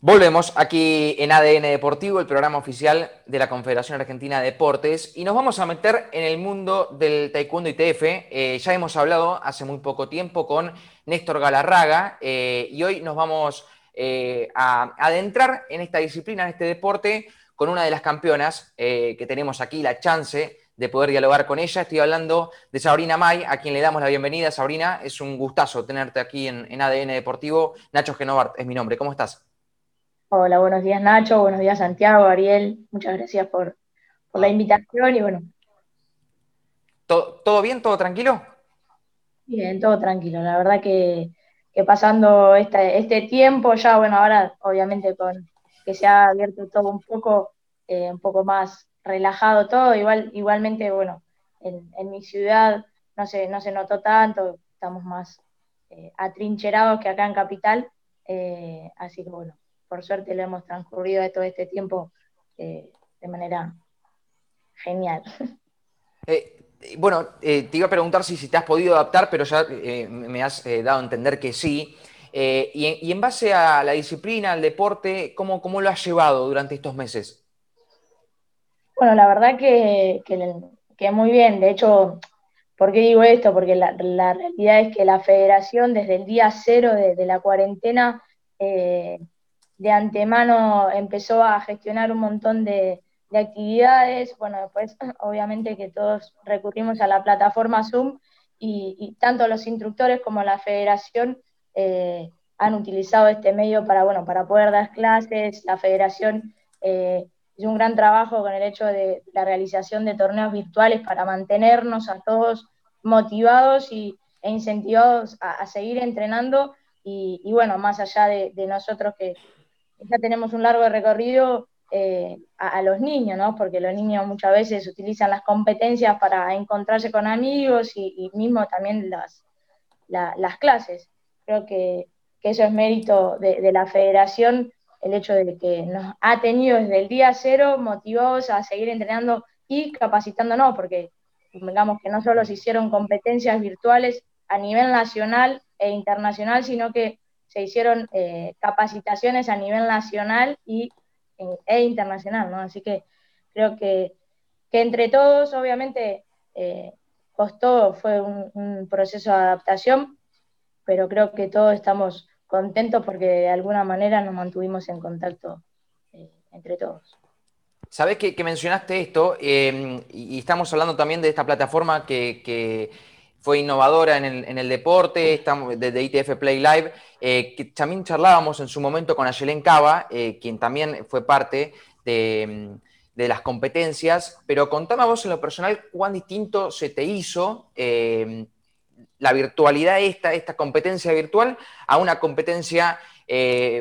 Volvemos aquí en ADN Deportivo, el programa oficial de la Confederación Argentina de Deportes, y nos vamos a meter en el mundo del taekwondo ITF. Eh, ya hemos hablado hace muy poco tiempo con Néstor Galarraga eh, y hoy nos vamos eh, a adentrar en esta disciplina, en este deporte, con una de las campeonas que tenemos aquí la chance de poder dialogar con ella. Estoy hablando de Sabrina May, a quien le damos la bienvenida. Sabrina, es un gustazo tenerte aquí en, en ADN Deportivo. Nacho Genovart es mi nombre. ¿Cómo estás? Hola, buenos días Nacho, buenos días Santiago, Ariel, muchas gracias por, la invitación y bueno. ¿Todo, bien? ¿Todo tranquilo? Bien, todo tranquilo, la verdad que, pasando este, este, tiempo ya, bueno, ahora obviamente con que se ha abierto todo un poco, eh, un poco más relajado todo, igual, igualmente, bueno, en, mi ciudad no se, no se notó tanto, estamos más eh, atrincherados que acá en Capital, eh, así que bueno, por suerte lo hemos transcurrido todo este tiempo eh, de manera genial. Eh, bueno, eh, te iba a preguntar si, si, te has podido adaptar, pero ya me has dado a entender que sí. Y en, base a la disciplina, al deporte, ¿cómo, ¿cómo, lo has llevado durante estos meses? Bueno, la verdad que, que, muy bien. De hecho, ¿por qué digo esto? Porque la, realidad es que la federación desde el día cero de, la cuarentena de antemano empezó a gestionar un montón de, actividades. Bueno, después obviamente que todos recurrimos a la plataforma Zoom y, tanto los instructores como la federación eh, han utilizado este medio para, bueno, para poder dar clases. La federación eh, hizo un gran trabajo con el hecho de la realización de torneos virtuales para mantenernos a todos motivados y, e incentivados a, seguir entrenando. Y, bueno, más allá de nosotros que, ya tenemos un largo recorrido eh, a, los niños, ¿no? Porque los niños muchas veces utilizan las competencias para encontrarse con amigos y, mismo también las, las clases. Creo que, eso es mérito de, la federación, el hecho de que nos ha tenido desde el día cero motivados a seguir entrenando y capacitándonos, porque digamos que no solo se hicieron competencias virtuales a nivel nacional e internacional, sino que se hicieron eh, capacitaciones a nivel nacional y, e internacional, ¿no? Así que creo que, entre todos, obviamente, eh, costó, fue un, proceso de adaptación, pero creo que todos estamos contentos porque de alguna manera nos mantuvimos en contacto eh, entre todos. Sabes que, mencionaste esto y, estamos hablando también de esta plataforma que fue innovadora en el, deporte, estamos desde ITF Play Live, eh, que también charlábamos en su momento con Ayelen Cava, eh, quien también fue parte de, las competencias, pero contame a vos en lo personal cuán distinto se te hizo eh, la virtualidad esta, esta competencia virtual, a una competencia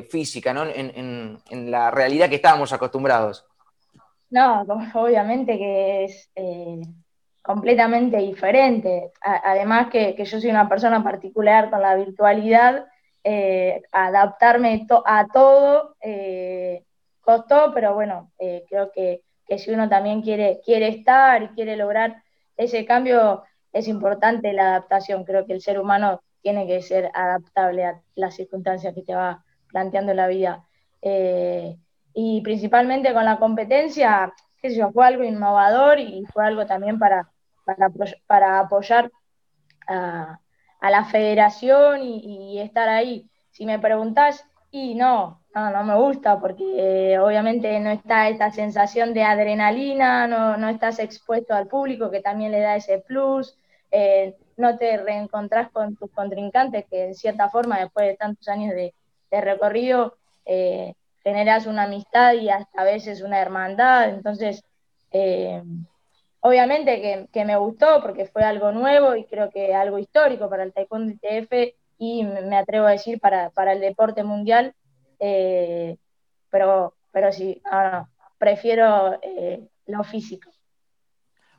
física, ¿no? En, en, la realidad que estábamos acostumbrados. No, obviamente que es completamente diferente. además que, yo soy una persona particular con la virtualidad, eh, adaptarme a todo eh, costó, pero bueno, eh, creo que, si uno también quiere, quiere estar y quiere lograr ese cambio, es importante la adaptación. Creo que el ser humano tiene que ser adaptable a las circunstancias que te va planteando la vida. y principalmente con la competencia, sé yo, fue algo innovador y fue algo también para, para, apoyar a, la federación y, estar ahí. Si me preguntás, y no, no, no me gusta porque eh, obviamente no está esta sensación de adrenalina, no, estás expuesto al público que también le da ese plus, eh, no te reencontrás con tus contrincantes que en cierta forma después de tantos años de, recorrido eh, generas una amistad y hasta a veces una hermandad, entonces Obviamente que, me gustó porque fue algo nuevo y creo que algo histórico para el Taekwondo ITF y me atrevo a decir para, el deporte mundial, eh, pero, pero sí, prefiero eh, lo físico.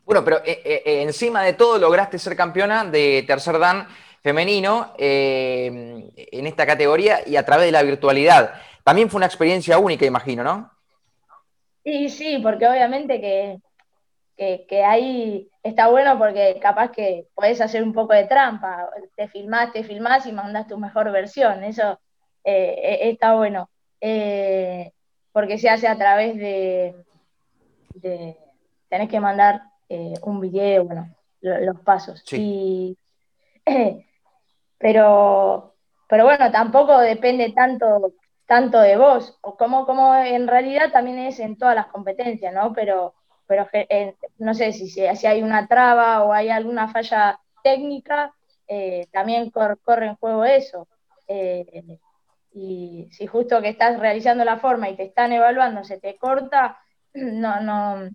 Bueno, pero eh, encima de todo lograste ser campeona de tercer dan femenino en esta categoría y a través de la virtualidad. También fue una experiencia única, imagino, ¿no? Sí, sí, porque obviamente que que, ahí está bueno porque capaz que podés hacer un poco de trampa, te filmás, te filmás y mandás tu mejor versión, eso eh, e, está bueno. eh, porque se hace a través de, tenés que mandar eh, un video, bueno, los pasos. pero, pero bueno, tampoco depende tanto, tanto de vos, o como, como en realidad también es en todas las competencias, ¿no? Pero, pero eh, no sé si, si, hay una traba o hay alguna falla técnica, eh, también corre en juego eso. y si justo que estás realizando la forma y te están evaluando se te corta, no, no,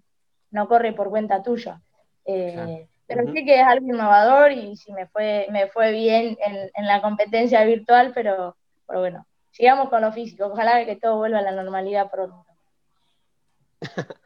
no corre por cuenta tuya. Eh, pero sí que es algo innovador y sí me fue, me fue bien en, la competencia virtual, pero, bueno, sigamos con lo físico. Ojalá que todo vuelva a la normalidad pronto.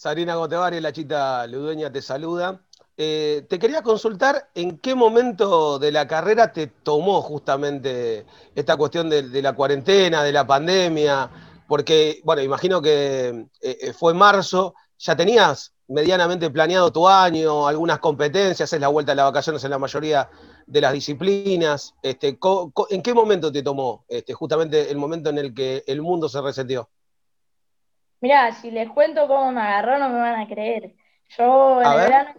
Sabrina Gotevari, la chita ludueña, te saluda. Eh, te quería consultar en qué momento de la carrera te tomó justamente esta cuestión de, la cuarentena, de la pandemia, porque, bueno, imagino que eh, fue marzo, ya tenías medianamente planeado tu año, algunas competencias, es la vuelta de las vacaciones en la mayoría de las disciplinas. Este, ¿En qué momento te tomó este, justamente el momento en el que el mundo se resetió? Mirá, si les cuento cómo me agarró, no me van a creer. Yo en, el verano,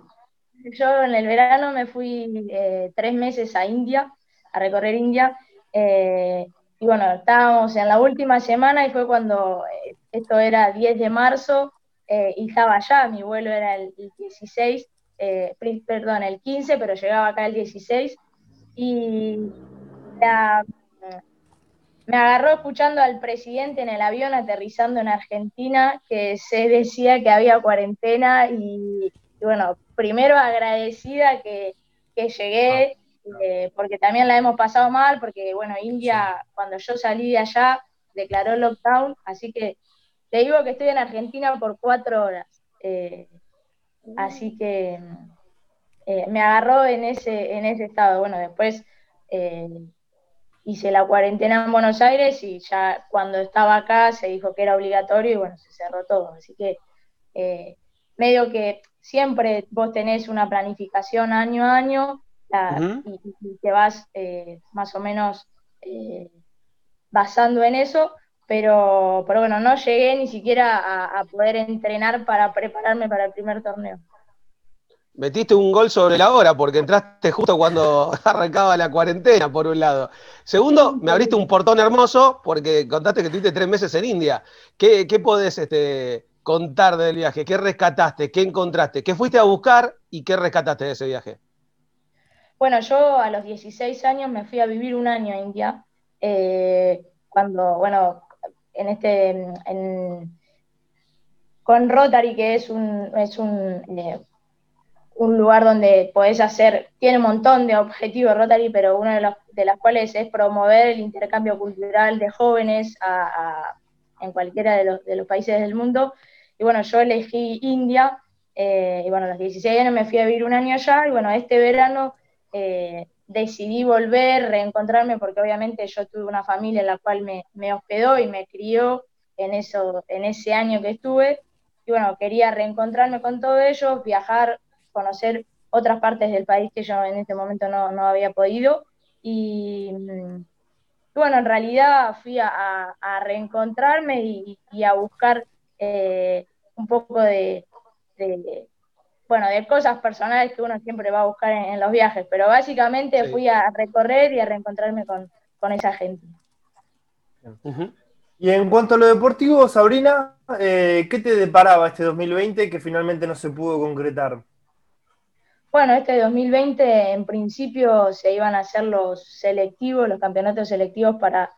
yo en el verano, me fui eh, tres meses a India, a recorrer India. Eh, y bueno, estábamos en la última semana y fue cuando, eh, esto era 10 de marzo, y estaba allá, mi vuelo era el, 16, eh, perdón, el 15, pero llegaba acá el 16, y me agarró escuchando al presidente en el avión aterrizando en Argentina, que se decía que había cuarentena, y, bueno, primero agradecida que, llegué, eh, porque también la hemos pasado mal, porque bueno, India, cuando yo salí de allá, declaró lockdown, así que te digo que estoy en Argentina por cuatro horas. Eh, así que eh, me agarró en ese, en ese estado. Bueno, después hice la cuarentena en Buenos Aires y ya cuando estaba acá se dijo que era obligatorio y bueno, se cerró todo. Así que medio que siempre vos tenés una planificación año a año y, y, te vas más o menos basando en eso pero, pero bueno, no llegué ni siquiera a, poder entrenar para prepararme para el primer torneo. Metiste un gol sobre la hora porque entraste justo cuando arrancaba la cuarentena, por un lado. Segundo, me abriste un portón hermoso porque contaste que tuviste tres meses en India. ¿Qué, qué podés este, contar del viaje? ¿Qué rescataste? ¿Qué encontraste? ¿Qué fuiste a buscar y qué rescataste de ese viaje? Bueno, yo a los 16 años me fui a vivir un año a India. Eh, cuando, bueno, en este, con Rotary, que es un, es un, eh, un lugar donde podés hacer, tiene un montón de objetivos Rotary, pero uno de, los, de las cuales es promover el intercambio cultural de jóvenes en cualquiera de los, de los, países del mundo. Y bueno, yo elegí India, eh, y bueno, a los 16 años me fui a vivir un año allá, y bueno, este verano eh, decidí volver, reencontrarme, porque obviamente yo tuve una familia en la cual me, hospedó y me crió en, eso, en ese año que estuve. Y bueno, quería reencontrarme con todos ellos, viajar, conocer otras partes del país que yo en este momento no, había podido. Y, bueno, en realidad fui a, reencontrarme y, a buscar eh, un poco de, bueno, de cosas personales que uno siempre va a buscar en, los viajes, pero básicamente fui a recorrer y a reencontrarme con, esa gente. Y en cuanto a lo deportivo, Sabrina, eh, ¿qué te deparaba este 2020 que finalmente no se pudo concretar? Bueno, este 2020 en principio se iban a hacer los selectivos, los campeonatos selectivos para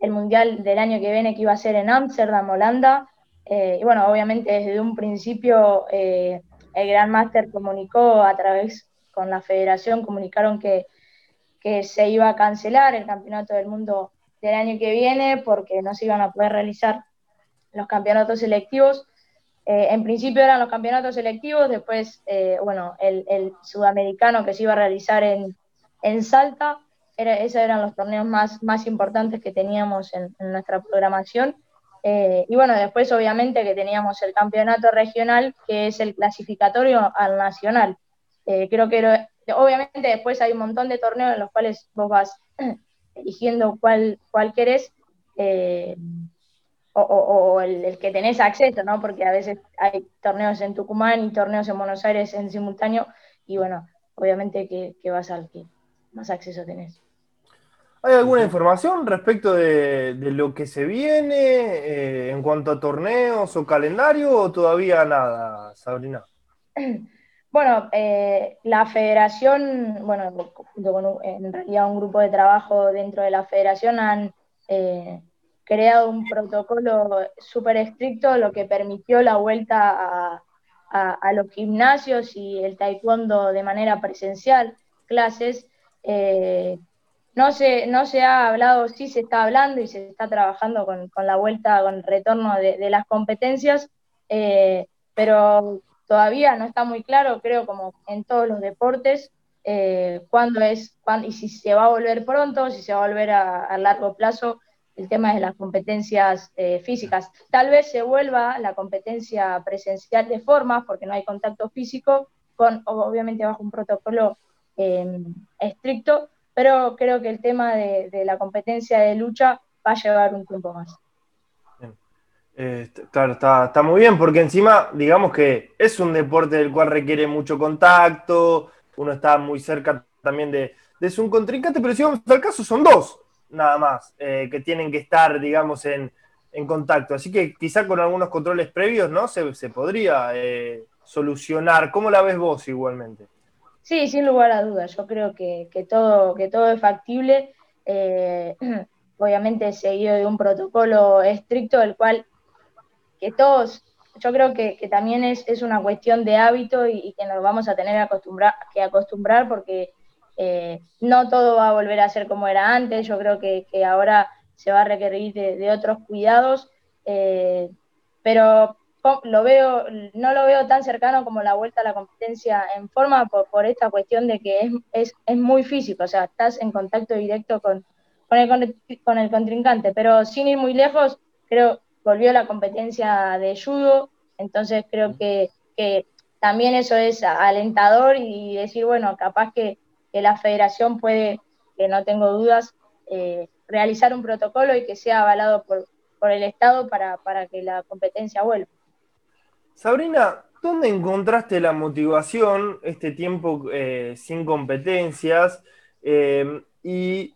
el Mundial del año que viene que iba a ser en Ámsterdam, Holanda. Eh, y bueno, obviamente desde un principio eh, el Gran Master comunicó a través con la federación, comunicaron que, se iba a cancelar el campeonato del mundo del año que viene porque no se iban a poder realizar los campeonatos selectivos. Eh, en principio eran los campeonatos selectivos, después, eh, bueno, el, sudamericano que se iba a realizar en, Salta, esos eran los torneos más, importantes que teníamos en nuestra programación. Eh, y bueno, después obviamente que teníamos el campeonato regional, que es el clasificatorio al nacional. Eh, creo que obviamente después hay un montón de torneos en los cuales vos vas eligiendo cuál, cuál querés. O, el, que tenés acceso, ¿no? Porque a veces hay torneos en Tucumán y torneos en Buenos Aires en simultáneo, y bueno, obviamente que, que vas al que más acceso tenés. ¿Hay alguna información respecto de, lo que se viene eh, en cuanto a torneos o calendario o todavía nada, Sabrina? Bueno, eh, la federación, bueno, junto con en realidad un grupo de trabajo dentro de la federación han eh, creado un protocolo súper estricto, lo que permitió la vuelta a, los gimnasios y el taekwondo de manera presencial, clases. No se, no se ha hablado, sí se está hablando y se está trabajando con, la vuelta, con el retorno de, las competencias, eh, pero todavía no está muy claro, creo, como en todos los deportes, eh, cuándo es, cuándo, y si se va a volver pronto, si se va a volver a, largo plazo el tema de las competencias eh, físicas. Tal vez se vuelva la competencia presencial de formas, porque no hay contacto físico, obviamente bajo un protocolo estricto, pero creo que el tema de, la competencia de lucha va a llevar un tiempo más. Eh, claro, está, muy bien, porque encima, digamos que es un deporte del cual requiere mucho contacto, uno está muy cerca también de, de su contrincante, pero si vamos al caso, son dos nada más eh, que tienen que estar, digamos, en, contacto. Así que quizá con algunos controles previos, ¿no? Se, podría eh, solucionar. ¿Cómo la ves vos igualmente? Sí, sin lugar a dudas. Yo creo que, todo, que todo es factible. Eh, obviamente seguido de un protocolo estricto, el cual que todos, yo creo que, también es, una cuestión de hábito y, que nos vamos a tener acostumbrar, que acostumbrar porque eh, no todo va a volver a ser como era antes. Yo creo que, ahora se va a requerir de, otros cuidados. Eh, pero lo veo, no lo veo tan cercano como la vuelta a la competencia en forma por, esta cuestión de que es, muy físico, o sea, estás en contacto directo con, con, el, con el contrincante, pero sin ir muy lejos, creo volvió la competencia de judo, entonces creo que, también eso es alentador y decir, bueno, capaz que, la federación puede, que no tengo dudas, eh, realizar un protocolo y que sea avalado por, por el Estado para, para que la competencia vuelva. Sabrina, ¿dónde encontraste la motivación este tiempo eh, sin competencias? Eh, y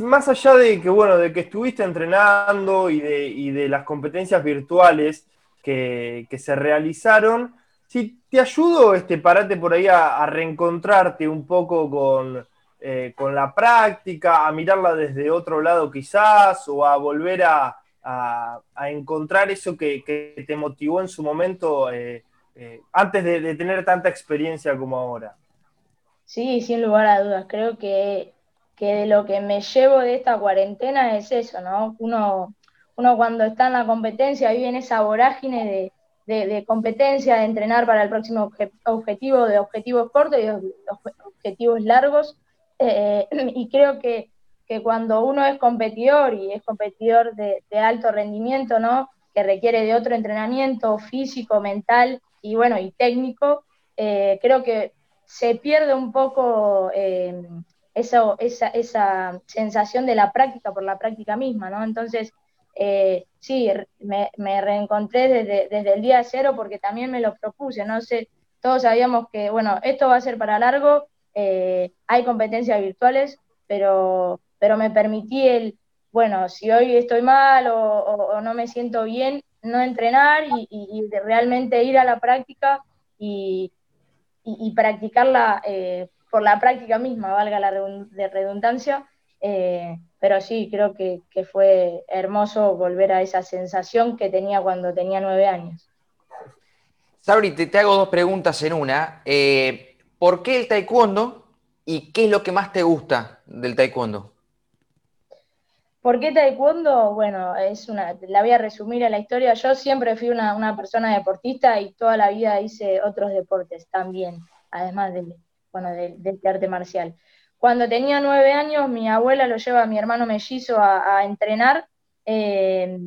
más allá de que, bueno, de que estuviste entrenando y de, las competencias virtuales que, se realizaron, si te ayudó este parate por ahí a, reencontrarte un poco con, eh, con la práctica, a mirarla desde otro lado quizás, o a volver a, a, encontrar eso que, te motivó en su momento eh, eh, antes de, tener tanta experiencia como ahora? Sí, sin lugar a dudas. Creo que, de lo que me llevo de esta cuarentena es eso, ¿no? Uno, uno cuando está en la competencia vive en esa vorágine de, competencia, de entrenar para el próximo objetivo, de objetivos cortos y de objetivos largos. Eh, y creo que que cuando uno es competidor y es competidor de, alto rendimiento, ¿no? Que requiere de otro entrenamiento físico, mental y bueno, y técnico, eh, creo que se pierde un poco eh, esa, esa, sensación de la práctica por la práctica misma, ¿no? Entonces, eh, sí, me, reencontré desde, desde, el día cero porque también me lo propuse, no sé, todos sabíamos que, bueno, esto va a ser para largo, hay competencias virtuales, pero pero me permití el, bueno, si hoy estoy mal o, no me siento bien, no entrenar y, realmente ir a la práctica y, practicarla eh, por la práctica misma, valga la redundancia. Eh, pero sí, creo que, fue hermoso volver a esa sensación que tenía cuando tenía nueve años. Sabri, te, hago dos preguntas en una. Eh, ¿Por qué el taekwondo y qué es lo que más te gusta del taekwondo? ¿Por qué taekwondo? Bueno, es una, la voy a resumir a la historia. Yo siempre fui una, persona deportista y toda la vida hice otros deportes también, además de, bueno, de, este arte marcial. Cuando tenía nueve años, mi abuela lo lleva a mi hermano mellizo a, entrenar eh,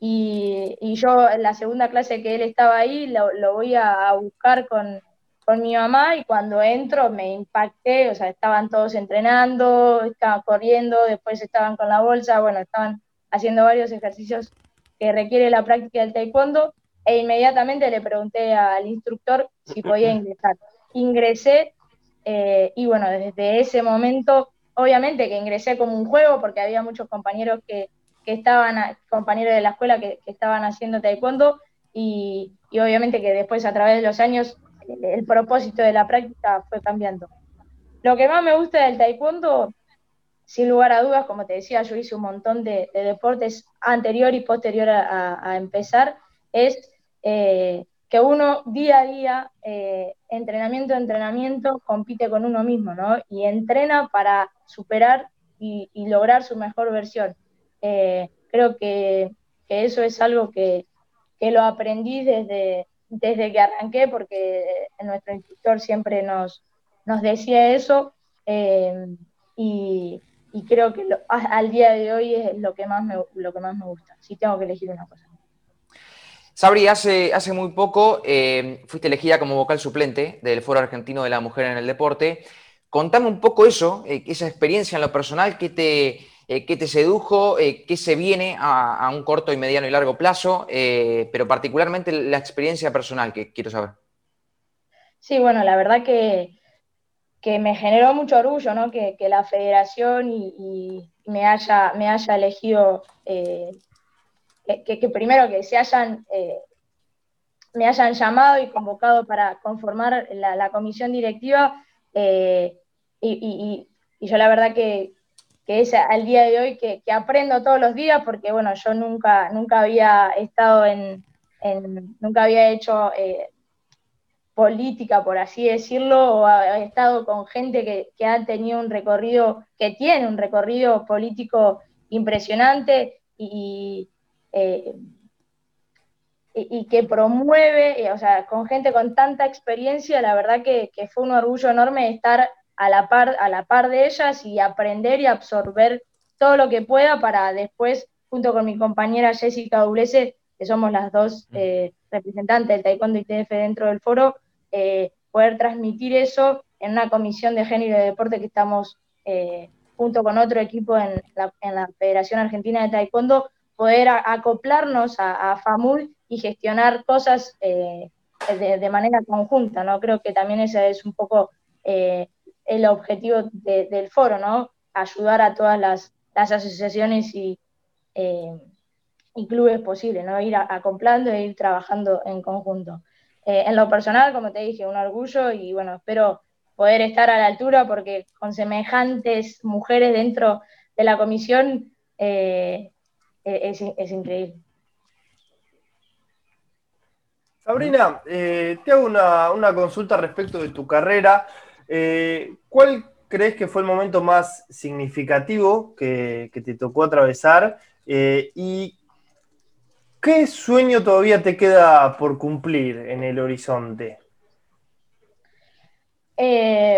y, yo en la segunda clase que él estaba ahí lo, voy a buscar con, con mi mamá y cuando entro me impacté, o sea, estaban todos entrenando, estaban corriendo, después estaban con la bolsa, bueno, estaban haciendo varios ejercicios que requiere la práctica del taekwondo e inmediatamente le pregunté al instructor si podía ingresar. Ingresé eh, y bueno, desde ese momento, obviamente que ingresé como un juego porque había muchos compañeros que, estaban, compañeros de la escuela que, estaban haciendo taekwondo y, obviamente que después a través de los años el, propósito de la práctica fue cambiando. Lo que más me gusta del taekwondo, sin lugar a dudas, como te decía, yo hice un montón de, deportes anterior y posterior a empezar, es eh, que uno día a día, eh, entrenamiento a entrenamiento, compite con uno mismo, ¿no? Y entrena para superar y, lograr su mejor versión. Eh, creo que, eso es algo que, lo aprendí desde, desde que arranqué, porque nuestro instructor siempre nos, nos decía eso, y, creo que al día de hoy es lo que más lo que más me gusta, si tengo que elegir una cosa. Sabri, hace, hace muy poco eh, fuiste elegida como vocal suplente del Foro Argentino de la Mujer en el Deporte. Contame un poco eso, eh, esa experiencia en lo personal, qué te, eh, te sedujo, qué se viene a, un corto y mediano y largo plazo, pero particularmente la experiencia personal que quiero saber. Sí, bueno, la verdad que, me generó mucho orgullo ¿no? que, la federación y, me, haya, me haya elegido que, primero que se hayan, eh, me hayan llamado y convocado para conformar la, comisión directiva eh, y, yo la verdad que, es al día de hoy que, aprendo todos los días porque bueno, yo nunca, nunca había estado en, nunca había hecho eh, política, por así decirlo, o he estado con gente que, ha tenido un recorrido, que tiene un recorrido político impresionante y, eh, y, que promueve, eh, o sea, con gente con tanta experiencia, la verdad que, fue un orgullo enorme estar a la, par, a la par de ellas y aprender y absorber todo lo que pueda para después, junto con mi compañera Jessica Doblese, que somos las dos mm. eh, representantes del Taekwondo y TF dentro del foro, poder transmitir eso en una comisión de género y de deporte que estamos junto con otro equipo en la, en la Federación Argentina de Taekwondo, poder acoplarnos a, FAMUL y gestionar cosas eh, de, manera conjunta, ¿no? Creo que también ese es un poco eh, el objetivo del foro, ¿no? Ayudar a todas las, asociaciones y, eh, clubes posibles, ¿no? Ir acoplando e ir trabajando en conjunto. en lo personal, como te dije, un orgullo y bueno, espero poder estar a la altura porque con semejantes mujeres dentro de la comisión es, increíble. Sabrina, eh, te hago una, consulta respecto de tu carrera. Eh, ¿Cuál crees que fue el momento más significativo que, te tocó atravesar? Eh, ¿Y qué sueño todavía te queda por cumplir en el horizonte?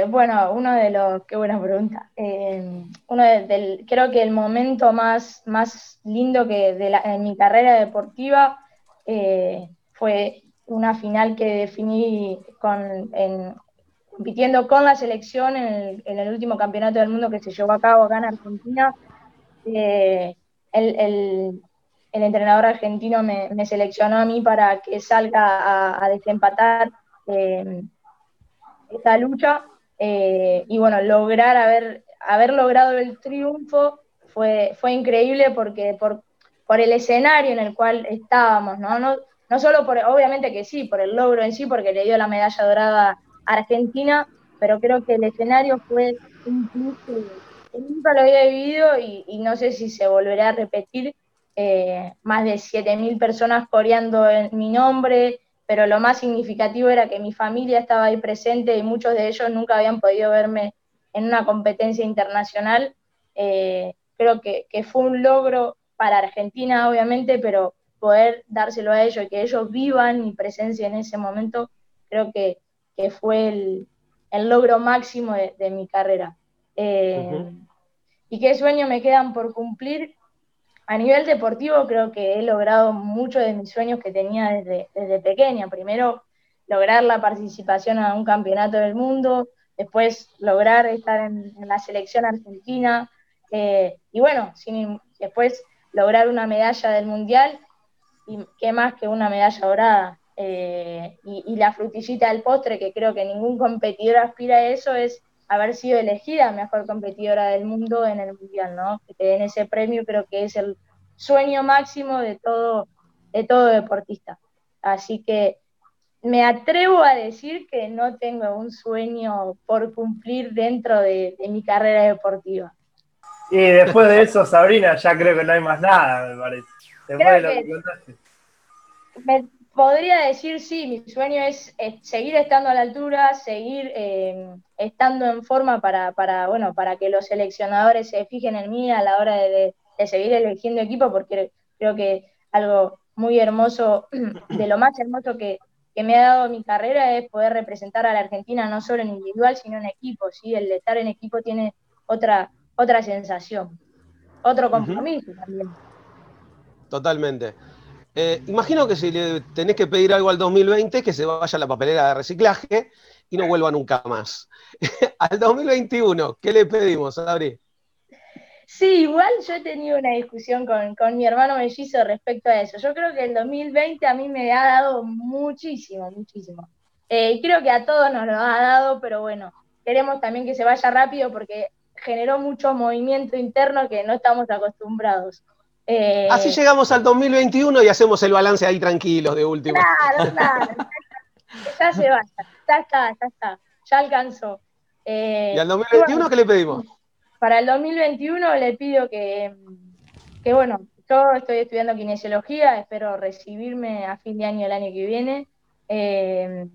Eh, bueno, uno de los, qué buena pregunta. Eh, uno del, creo que el momento más, más lindo que de en mi carrera deportiva eh, fue una final que definí con, compitiendo con la selección en el, último campeonato del mundo que se llevó a cabo acá en Argentina. El, entrenador argentino me, seleccionó a mí para que salga a, a desempatar esta lucha eh, y bueno, lograr haber, haber logrado el triunfo fue, fue increíble porque por, por el escenario en el cual estábamos, ¿no? No, no solo por, obviamente que sí, por el logro en sí, porque le dio la medalla dorada a Argentina, pero creo que el escenario fue un que nunca lo había vivido y, no sé si se volverá a repetir. Eh, más de 7.000 personas coreando en mi nombre, pero lo más significativo era que mi familia estaba ahí presente y muchos de ellos nunca habían podido verme en una competencia internacional. Eh, creo que, fue un logro para Argentina, obviamente, pero poder dárselo a ellos y que ellos vivan mi presencia en ese momento, creo que, fue el, logro máximo de, mi carrera. Eh, ¿Y qué sueños me quedan por cumplir? A nivel deportivo creo que he logrado muchos de mis sueños que tenía desde, desde pequeña. Primero, lograr la participación a un campeonato del mundo, después lograr estar en, la selección argentina eh, y bueno, sin, después lograr una medalla del mundial y qué más que una medalla dorada. Eh, y, la frutillita del postre, que creo que ningún competidor aspira a eso, es haber sido elegida mejor competidora del mundo en el mundial, ¿no? Que te den ese premio, creo que es el sueño máximo de todo, de todo deportista. Así que me atrevo a decir que no tengo un sueño por cumplir dentro de, mi carrera deportiva. Y después de eso, Sabrina, ya creo que no hay más nada, me parece. Después de lo que contaste podría decir sí, mi sueño es, seguir estando a la altura, seguir eh, estando en forma para, para, bueno, para que los seleccionadores se fijen en mí a la hora de, seguir eligiendo equipo, porque creo que algo muy hermoso, de lo más hermoso que, me ha dado mi carrera es poder representar a la Argentina no solo en individual, sino en equipo, ¿sí? El de estar en equipo tiene otra, otra sensación, otro compromiso también. Totalmente. Eh, imagino que si le tenés que pedir algo al 2020, que se vaya a la papelera de reciclaje y no vuelva nunca más. al 2021, ¿qué le pedimos, Adri? Sí, igual yo he tenido una discusión con, mi hermano mellizo respecto a eso. Yo creo que el 2020 a mí me ha dado muchísimo, muchísimo. Eh, y creo que a todos nos lo ha dado, pero bueno, queremos también que se vaya rápido porque generó mucho movimiento interno que no estamos acostumbrados. Eh, Así llegamos al 2021 y hacemos el balance ahí tranquilos de último. Claro, claro. ya se va, ya está, ya está, ya alcanzó. Eh, ¿Y al 2021 qué le pedimos? Para el 2021 le pido que, que, bueno, yo estoy estudiando kinesiología, espero recibirme a fin de año el año que viene. Eh,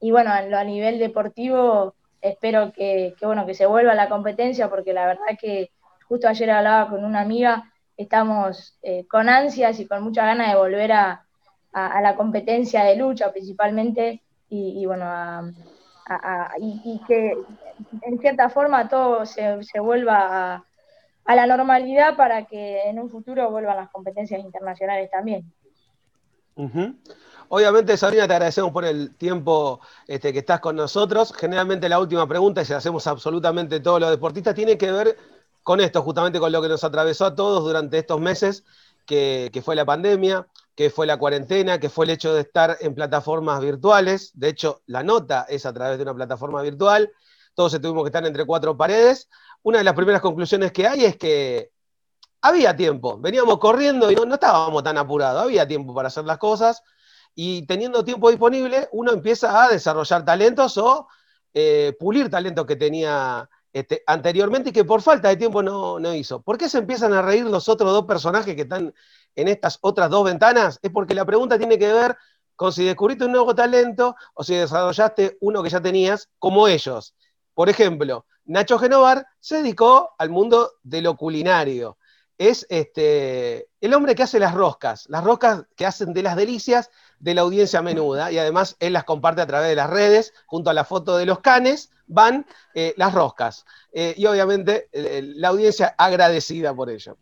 y bueno, a, nivel deportivo espero que, que, bueno, que se vuelva a la competencia porque la verdad que justo ayer hablaba con una amiga estamos eh, con ansias y con mucha ganas de volver a, la competencia de lucha principalmente y, bueno, y, que en cierta forma todo se, vuelva a, la normalidad para que en un futuro vuelvan las competencias internacionales también. Obviamente, Sabrina, te agradecemos por el tiempo este, que estás con nosotros. Generalmente la última pregunta, y se la hacemos absolutamente todos los deportistas, tiene que ver con esto, justamente con lo que nos atravesó a todos durante estos meses, que, fue la pandemia, que fue la cuarentena, que fue el hecho de estar en plataformas virtuales. De hecho, la nota es a través de una plataforma virtual. Todos tuvimos que estar entre cuatro paredes. Una de las primeras conclusiones que hay es que había tiempo. Veníamos corriendo y no, estábamos tan apurados. Había tiempo para hacer las cosas. Y teniendo tiempo disponible, uno empieza a desarrollar talentos o eh, pulir talentos que tenía este, anteriormente y que por falta de tiempo no, no, hizo. ¿Por qué se empiezan a reír los otros dos personajes que están en estas otras dos ventanas? Es porque la pregunta tiene que ver con si descubriste un nuevo talento o si desarrollaste uno que ya tenías, como ellos. Por ejemplo, Nacho Genovar se dedicó al mundo de lo culinario. Es este, el hombre que hace las roscas, las roscas que hacen de las delicias de la audiencia menuda, y además él las comparte a través de las redes, junto a la foto de los canes, van eh, las roscas. Eh, y obviamente la audiencia agradecida por ello.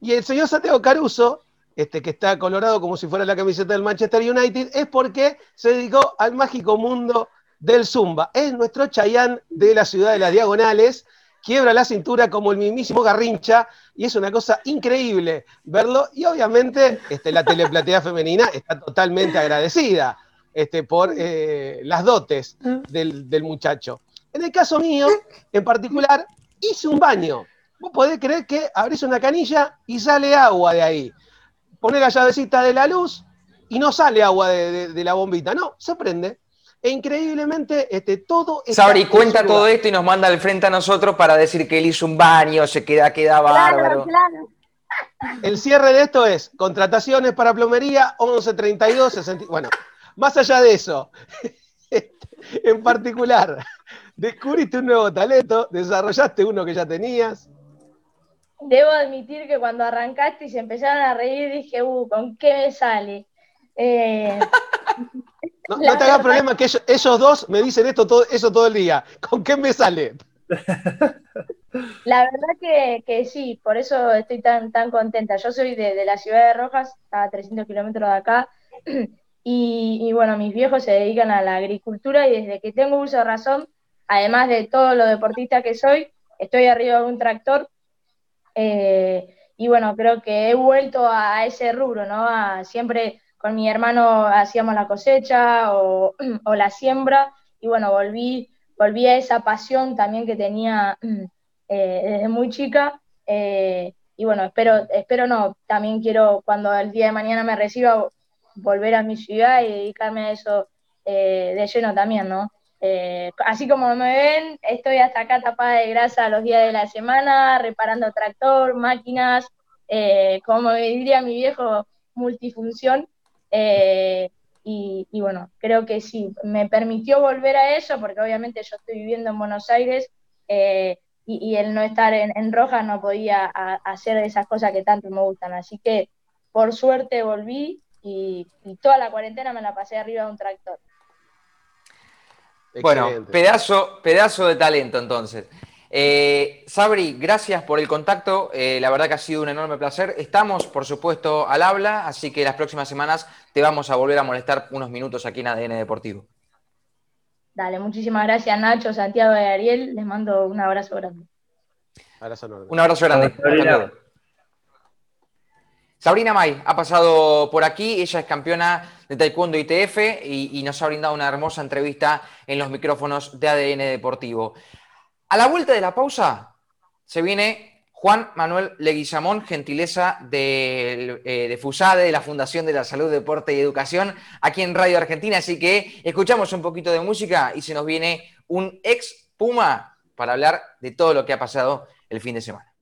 Y el señor Santiago Caruso, este, que está colorado como si fuera la camiseta del Manchester United, es porque se dedicó al mágico mundo del Zumba. Es nuestro Chayán de la ciudad de las Diagonales, quiebra la cintura como el mismísimo Garrincha, y es una cosa increíble verlo. Y obviamente este, la teleplatea femenina está totalmente agradecida este, por eh, las dotes del, del muchacho. En el caso mío, en particular, hice un baño. Vos podés creer que abrís una canilla y sale agua de ahí. Ponés la llavecita de la luz y no sale agua de, la bombita. No, se prende. E increíblemente, este, todo. Sabri, cuenta todo esto y nos manda al frente a nosotros para decir que él hizo un baño, se queda, queda bárbaro. Claro, El cierre de esto es contrataciones para plomería 1132 60. Bueno, más allá de eso, en particular, descubriste un nuevo talento, desarrollaste uno que ya tenías. Debo admitir que cuando arrancaste y se empezaron a reír, dije, uh, ¿con qué me sale? Eh, no, te hagas problema que ellos, dos me dicen esto todo, eso todo el día. ¿Con qué me sale? La verdad que, sí, por eso estoy tan, tan contenta. Yo soy de, la ciudad de Rojas, a 300 kilómetros de acá, y, y, bueno, mis viejos se dedican a la agricultura y desde que tengo uso de razón además de todo lo deportista que soy, estoy arriba de un tractor. Eh, y bueno, creo que he vuelto a ese rubro, ¿no? siempre con mi hermano hacíamos la cosecha o, la siembra y bueno, volví, volví a esa pasión también que tenía eh, desde muy chica. Eh, y bueno, espero, espero no, también quiero cuando el día de mañana me reciba volver a mi ciudad y dedicarme a eso eh, de lleno también, ¿no? así como me ven, estoy hasta acá tapada de grasa los días de la semana, reparando tractor, máquinas, como diría mi viejo, multifunción. Y, bueno, creo que sí, me permitió volver a eso, porque obviamente yo estoy viviendo en Buenos Aires, y, el no estar en, roja no podía hacer esas cosas que tanto me gustan. Así que por suerte volví y, toda la cuarentena me la pasé arriba de un tractor. Bueno, pedazo, pedazo de talento entonces. Eh, Sabri, gracias por el contacto. Eh, la verdad que ha sido un enorme placer. Estamos, por supuesto, al habla, así que las próximas semanas te vamos a volver a molestar unos minutos aquí en ADN Deportivo. Dale, muchísimas gracias Nacho, Santiago y Ariel. Les mando un abrazo grande. Un abrazo grande. Sabrina May ha pasado por aquí, ella es campeona de Taekwondo ITF y, y, nos ha brindado una hermosa entrevista en los micrófonos de ADN Deportivo. A la vuelta de la pausa se viene Juan Manuel Leguizamón, gentileza de, eh, de, FUSADE, de la Fundación de la Salud, Deporte y Educación, aquí en Radio Argentina. Así que escuchamos un poquito de música y se nos viene un ex Puma para hablar de todo lo que ha pasado el fin de semana.